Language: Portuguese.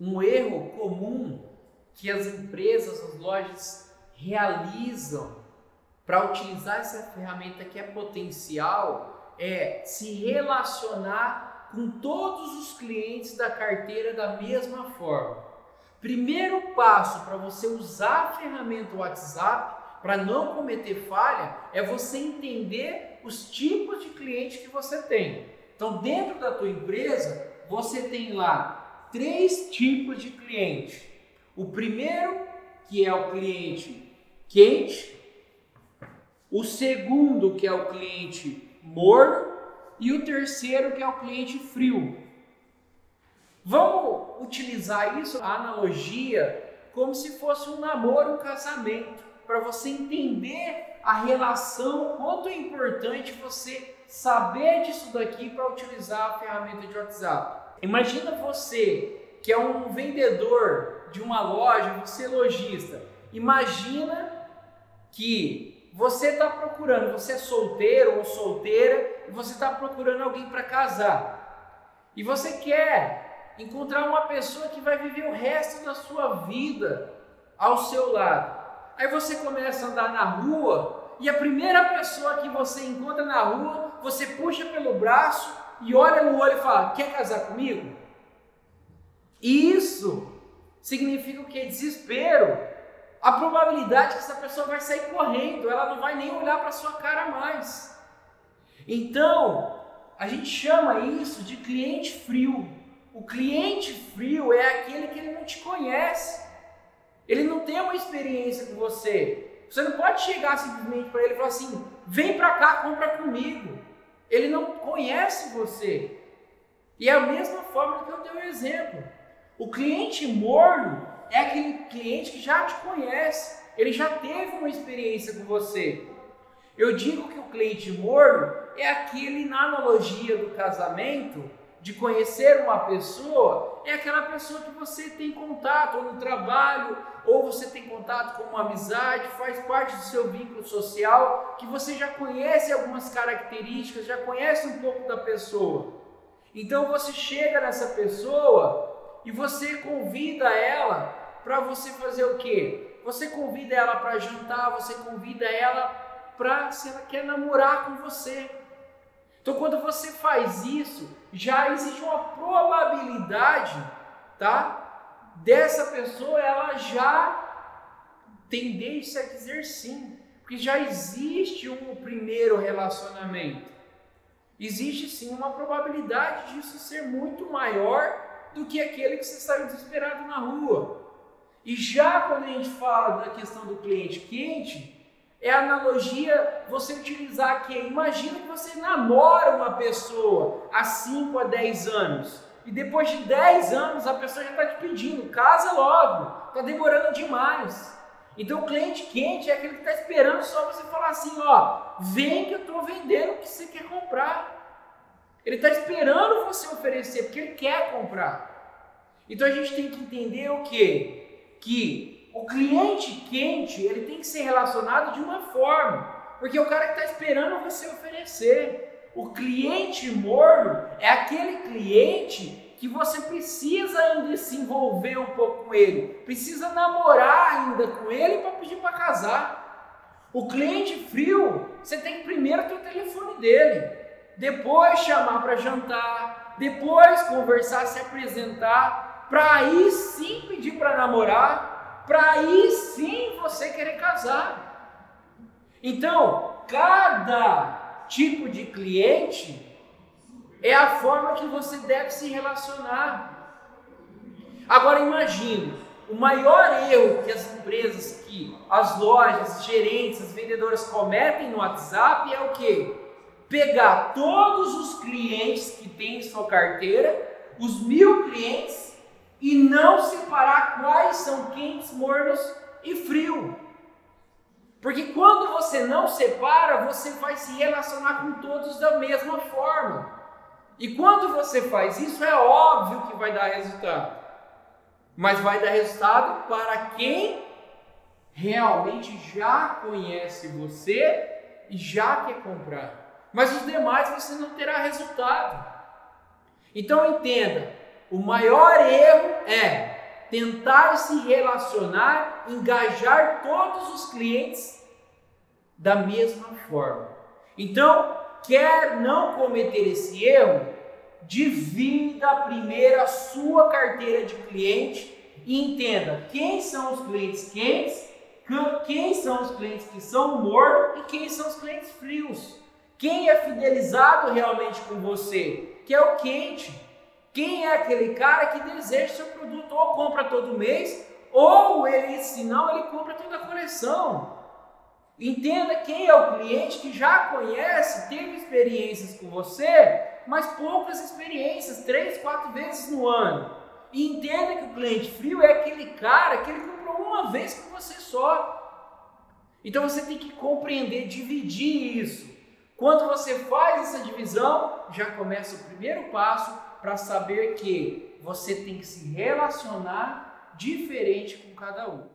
Um erro comum que as empresas, as lojas realizam para utilizar essa ferramenta que é potencial é se relacionar com todos os clientes da carteira da mesma forma. Primeiro passo para você usar a ferramenta WhatsApp para não cometer falha é você entender os tipos de cliente que você tem. Então, dentro da tua empresa, você tem lá três tipos de cliente. O primeiro, que é o cliente quente, o segundo, que é o cliente morno, e o terceiro, que é o cliente frio. Vamos utilizar isso, a analogia, como se fosse um namoro, um casamento, para você entender a relação, quanto é importante você saber disso daqui para utilizar a ferramenta de WhatsApp. Imagina você que é um vendedor de uma loja, você é lojista. Imagina que você está procurando, você é solteiro ou solteira e você está procurando alguém para casar. E você quer encontrar uma pessoa que vai viver o resto da sua vida ao seu lado. Aí você começa a andar na rua e a primeira pessoa que você encontra na rua, você puxa pelo braço e olha no olho e fala: Quer casar comigo? Isso significa o que? Desespero. A probabilidade que essa pessoa vai sair correndo, ela não vai nem olhar para sua cara mais. Então, a gente chama isso de cliente frio. O cliente frio é aquele que ele não te conhece. Ele não tem uma experiência com você. Você não pode chegar simplesmente para ele e falar assim: vem para cá, compra comigo. Ele não conhece você. E é a mesma forma que eu dei o um exemplo. O cliente morno é aquele cliente que já te conhece. Ele já teve uma experiência com você. Eu digo que o cliente morno é aquele, na analogia do casamento, de conhecer uma pessoa é aquela pessoa que você tem contato ou no trabalho, ou você tem contato com uma amizade, faz parte do seu vínculo social, que você já conhece algumas características, já conhece um pouco da pessoa. Então você chega nessa pessoa e você convida ela para você fazer o quê? Você convida ela para jantar, você convida ela para se ela quer namorar com você. Então, quando você faz isso, já existe uma probabilidade, tá? Dessa pessoa ela já tendência a dizer sim, porque já existe um primeiro relacionamento. Existe sim uma probabilidade disso ser muito maior do que aquele que você está desesperado na rua. E já quando a gente fala da questão do cliente quente, é analogia você utilizar que imagina que você namora uma pessoa há 5 a 10 anos. E depois de 10 anos a pessoa já está te pedindo, casa logo, está demorando demais. Então o cliente quente é aquele que está esperando só você falar assim, ó, vem que eu estou vendendo o que você quer comprar. Ele está esperando você oferecer, porque ele quer comprar. Então a gente tem que entender o que? Que o cliente quente ele tem que ser relacionado de uma forma, porque o cara que está esperando você oferecer. O cliente morno é aquele cliente que você precisa ainda se envolver um pouco com ele, precisa namorar ainda com ele para pedir para casar. O cliente frio, você tem que primeiro ter o telefone dele, depois chamar para jantar, depois conversar, se apresentar, para aí sim pedir para namorar para aí sim você querer casar. Então, cada tipo de cliente é a forma que você deve se relacionar. Agora imagine, o maior erro que as empresas, que as lojas, gerentes, as vendedoras cometem no WhatsApp é o que? Pegar todos os clientes que tem em sua carteira, os mil clientes, e não separar quais são quentes, mornos e frio. Porque quando você não separa, você vai se relacionar com todos da mesma forma. E quando você faz isso, é óbvio que vai dar resultado. Mas vai dar resultado para quem realmente já conhece você e já quer comprar. Mas os demais você não terá resultado. Então entenda, o maior erro é tentar se relacionar, engajar todos os clientes da mesma forma. Então, quer não cometer esse erro, divida primeiro a sua carteira de cliente e entenda quem são os clientes quentes, quem são os clientes que são mornos e quem são os clientes frios. Quem é fidelizado realmente com você, que é o quente. Quem é aquele cara que deseja seu produto ou compra todo mês, ou ele, se não, ele compra toda a coleção. Entenda quem é o cliente que já conhece, teve experiências com você, mas poucas experiências, três, quatro vezes no ano. E entenda que o cliente frio é aquele cara que ele comprou uma vez com você só. Então você tem que compreender, dividir isso. Quando você faz essa divisão, já começa o primeiro passo para saber que você tem que se relacionar diferente com cada um.